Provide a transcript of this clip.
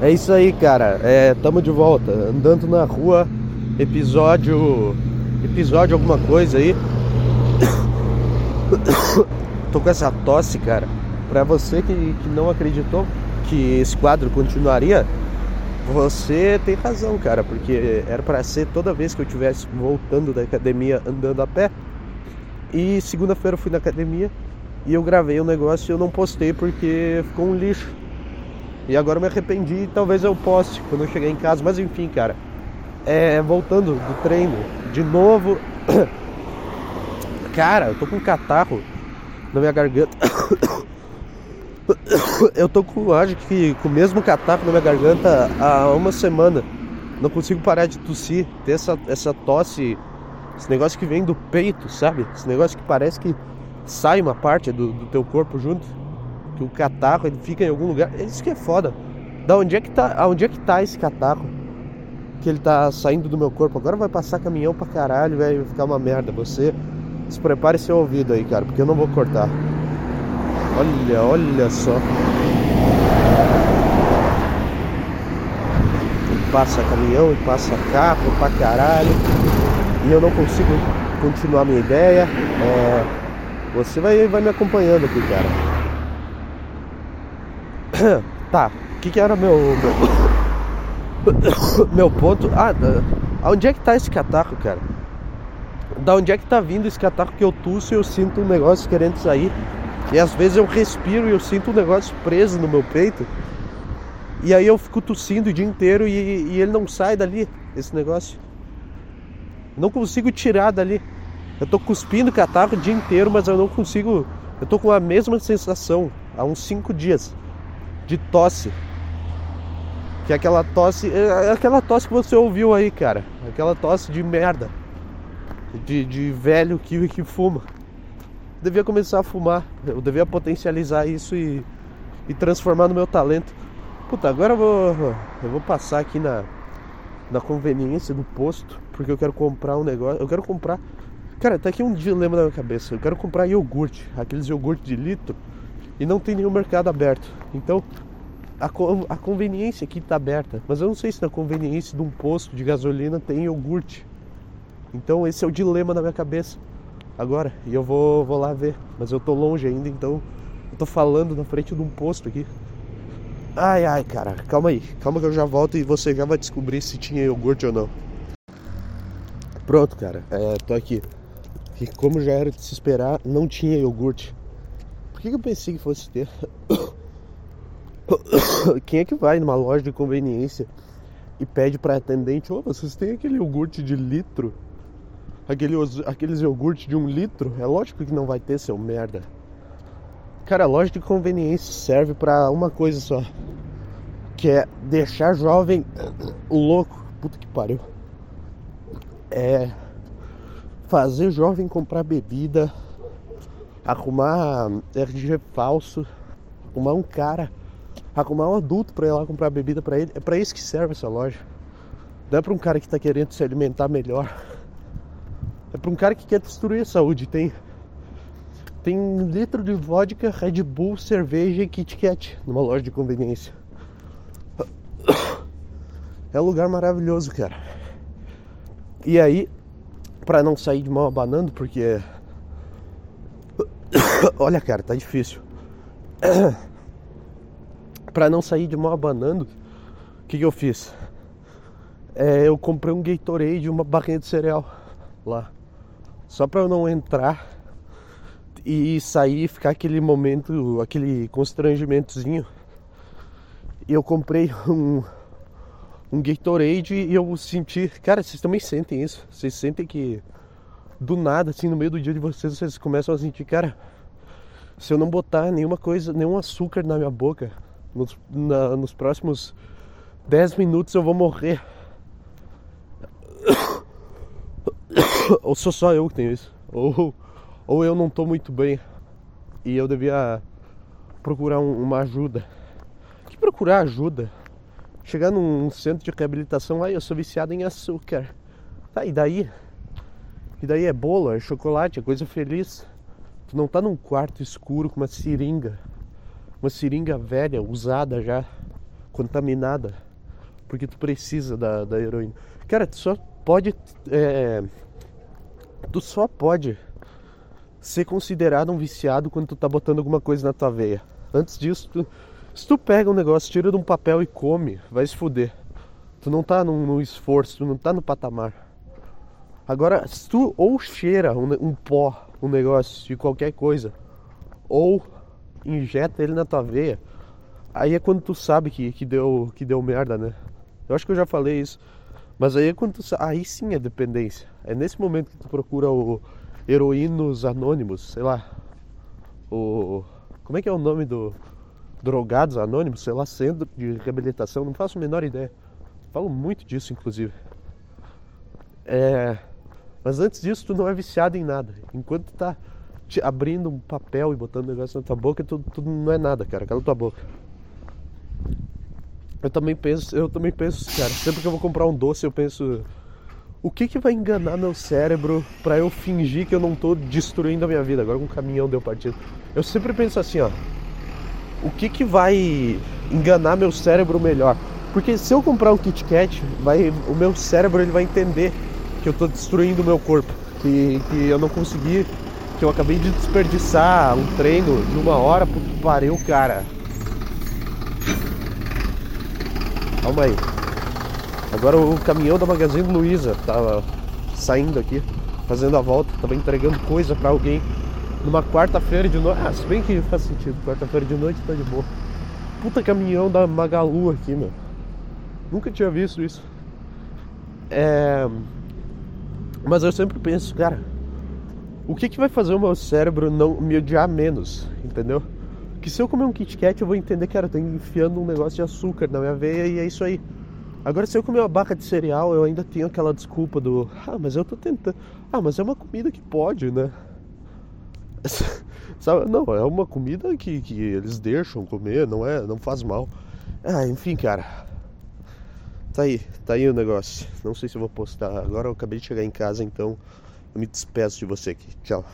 É isso aí, cara. É, tamo de volta. Andando na rua, episódio. Episódio alguma coisa aí. Tô com essa tosse, cara. Pra você que, que não acreditou que esse quadro continuaria, você tem razão, cara, porque era para ser toda vez que eu estivesse voltando da academia andando a pé. E segunda-feira eu fui na academia e eu gravei o um negócio e eu não postei porque ficou um lixo. E agora eu me arrependi e talvez eu poste quando eu chegar em casa. Mas enfim, cara. É, voltando do treino, de novo. Cara, eu tô com um catarro na minha garganta. Eu tô com, acho que com o mesmo catarro na minha garganta há uma semana. Não consigo parar de tossir, ter essa, essa tosse, esse negócio que vem do peito, sabe? Esse negócio que parece que sai uma parte do, do teu corpo junto que o catarro ele fica em algum lugar. Isso que é foda. Da onde é que tá, aonde é que tá esse catarro? Que ele tá saindo do meu corpo. Agora vai passar caminhão pra caralho, vai ficar uma merda. Você se prepare seu ouvido aí, cara, porque eu não vou cortar. Olha, olha só. Passa caminhão e passa carro pra caralho. E eu não consigo continuar minha ideia. É, você vai, vai me acompanhando aqui, cara. tá, o que, que era meu, meu. meu ponto. Ah, onde é que tá esse catarro, cara? Da onde é que tá vindo esse catarro que eu tuço e eu sinto um negócio querendo sair? E às vezes eu respiro e eu sinto um negócio preso no meu peito. E aí eu fico tossindo o dia inteiro e, e ele não sai dali, esse negócio. Não consigo tirar dali. Eu tô cuspindo catarro o dia inteiro, mas eu não consigo. Eu tô com a mesma sensação há uns 5 dias de tosse. Que é aquela tosse. É, é aquela tosse que você ouviu aí, cara. Aquela tosse de merda. De, de velho que, que fuma. Eu devia começar a fumar. Eu devia potencializar isso e, e transformar no meu talento. Puta, agora eu vou. Eu vou passar aqui na, na conveniência do posto. Porque eu quero comprar um negócio. Eu quero comprar. Cara, tá aqui um dilema na minha cabeça. Eu quero comprar iogurte. Aqueles iogurte de litro e não tem nenhum mercado aberto. Então a, a conveniência aqui está aberta, mas eu não sei se na conveniência de um posto de gasolina tem iogurte. Então esse é o dilema na minha cabeça agora e eu vou, vou lá ver, mas eu tô longe ainda, então eu tô falando na frente de um posto aqui. Ai ai cara, calma aí, calma que eu já volto e você já vai descobrir se tinha iogurte ou não. Pronto, cara, é, tô aqui. E como já era de se esperar, não tinha iogurte. Por que, eu pensei que fosse ter? Quem é que vai numa loja de conveniência e pede para atendente: Ô, oh, vocês têm aquele iogurte de litro? Aquele, aqueles iogurte de um litro? É lógico que não vai ter, seu merda. Cara, a loja de conveniência serve para uma coisa só: que é deixar jovem louco. Puta que pariu. É fazer jovem comprar bebida arrumar RG falso, arrumar um cara, arrumar um adulto para ir lá comprar bebida para ele. É para isso que serve essa loja. Não é para um cara que está querendo se alimentar melhor. É para um cara que quer destruir a saúde. Tem tem um litro de vodka, Red Bull, cerveja e Kit Kat numa loja de conveniência. É um lugar maravilhoso, cara. E aí, para não sair de mal abanando, porque Olha, cara, tá difícil. Para não sair de mal abanando, o que, que eu fiz? É, eu comprei um Gatorade e uma barrinha de cereal lá. Só para eu não entrar e sair e ficar aquele momento, aquele constrangimentozinho. E eu comprei um, um Gatorade e eu senti. Cara, vocês também sentem isso? Vocês sentem que do nada, assim, no meio do dia de vocês, vocês começam a sentir, cara, se eu não botar nenhuma coisa, nenhum açúcar na minha boca, nos, na, nos próximos 10 minutos eu vou morrer. ou sou só eu que tenho isso. Ou, ou eu não tô muito bem. E eu devia procurar um, uma ajuda. Que procurar ajuda? Chegar num centro de reabilitação, aí eu sou viciado em açúcar. Tá, e daí? E daí é bolo, é chocolate, é coisa feliz. Tu não tá num quarto escuro com uma seringa, uma seringa velha, usada já, contaminada, porque tu precisa da, da heroína. Cara, tu só pode. É, tu só pode ser considerado um viciado quando tu tá botando alguma coisa na tua veia. Antes disso, tu, se tu pega um negócio, tira de um papel e come, vai se fuder. Tu não tá num, num esforço, tu não tá no patamar. Agora, se tu ou cheira um, um pó, um negócio de qualquer coisa, ou injeta ele na tua veia, aí é quando tu sabe que, que, deu, que deu merda, né? Eu acho que eu já falei isso. Mas aí é quando tu, aí sim é dependência. É nesse momento que tu procura o heroínos anônimos, sei lá. O como é que é o nome do drogados anônimos, sei lá, centro de reabilitação, não faço a menor ideia. Falo muito disso inclusive. É, mas antes disso tu não é viciado em nada. Enquanto tu tá abrindo um papel e botando um negócio na tua boca, tudo, tudo não é nada, cara. Cala tua boca. Eu também penso, eu também penso, cara, sempre que eu vou comprar um doce, eu penso o que que vai enganar meu cérebro para eu fingir que eu não tô destruindo a minha vida agora com um caminhão deu partido. Eu sempre penso assim, ó. O que que vai enganar meu cérebro melhor? Porque se eu comprar um Kit Kat, vai, o meu cérebro ele vai entender que eu tô destruindo o meu corpo, que, que eu não consegui que eu acabei de desperdiçar um treino de uma hora porque pariu, cara. Calma aí. Agora o caminhão da Magazine Luiza tava saindo aqui, fazendo a volta, tava entregando coisa para alguém numa quarta-feira de noite. Ah, se bem que faz sentido, quarta-feira de noite tá de boa. Puta caminhão da Magalu aqui, meu. Nunca tinha visto isso. É. Mas eu sempre penso, cara, o que, que vai fazer o meu cérebro não me odiar menos, entendeu? Que se eu comer um Kit Kat eu vou entender, cara, eu tô enfiando um negócio de açúcar na minha veia e é isso aí. Agora se eu comer uma barra de cereal, eu ainda tenho aquela desculpa do Ah, mas eu tô tentando. Ah, mas é uma comida que pode, né? Sabe? Não, é uma comida que, que eles deixam comer, não é, não faz mal. Ah, enfim, cara. Tá aí, tá aí o negócio. Não sei se eu vou postar. Agora eu acabei de chegar em casa, então eu me despeço de você aqui. Tchau.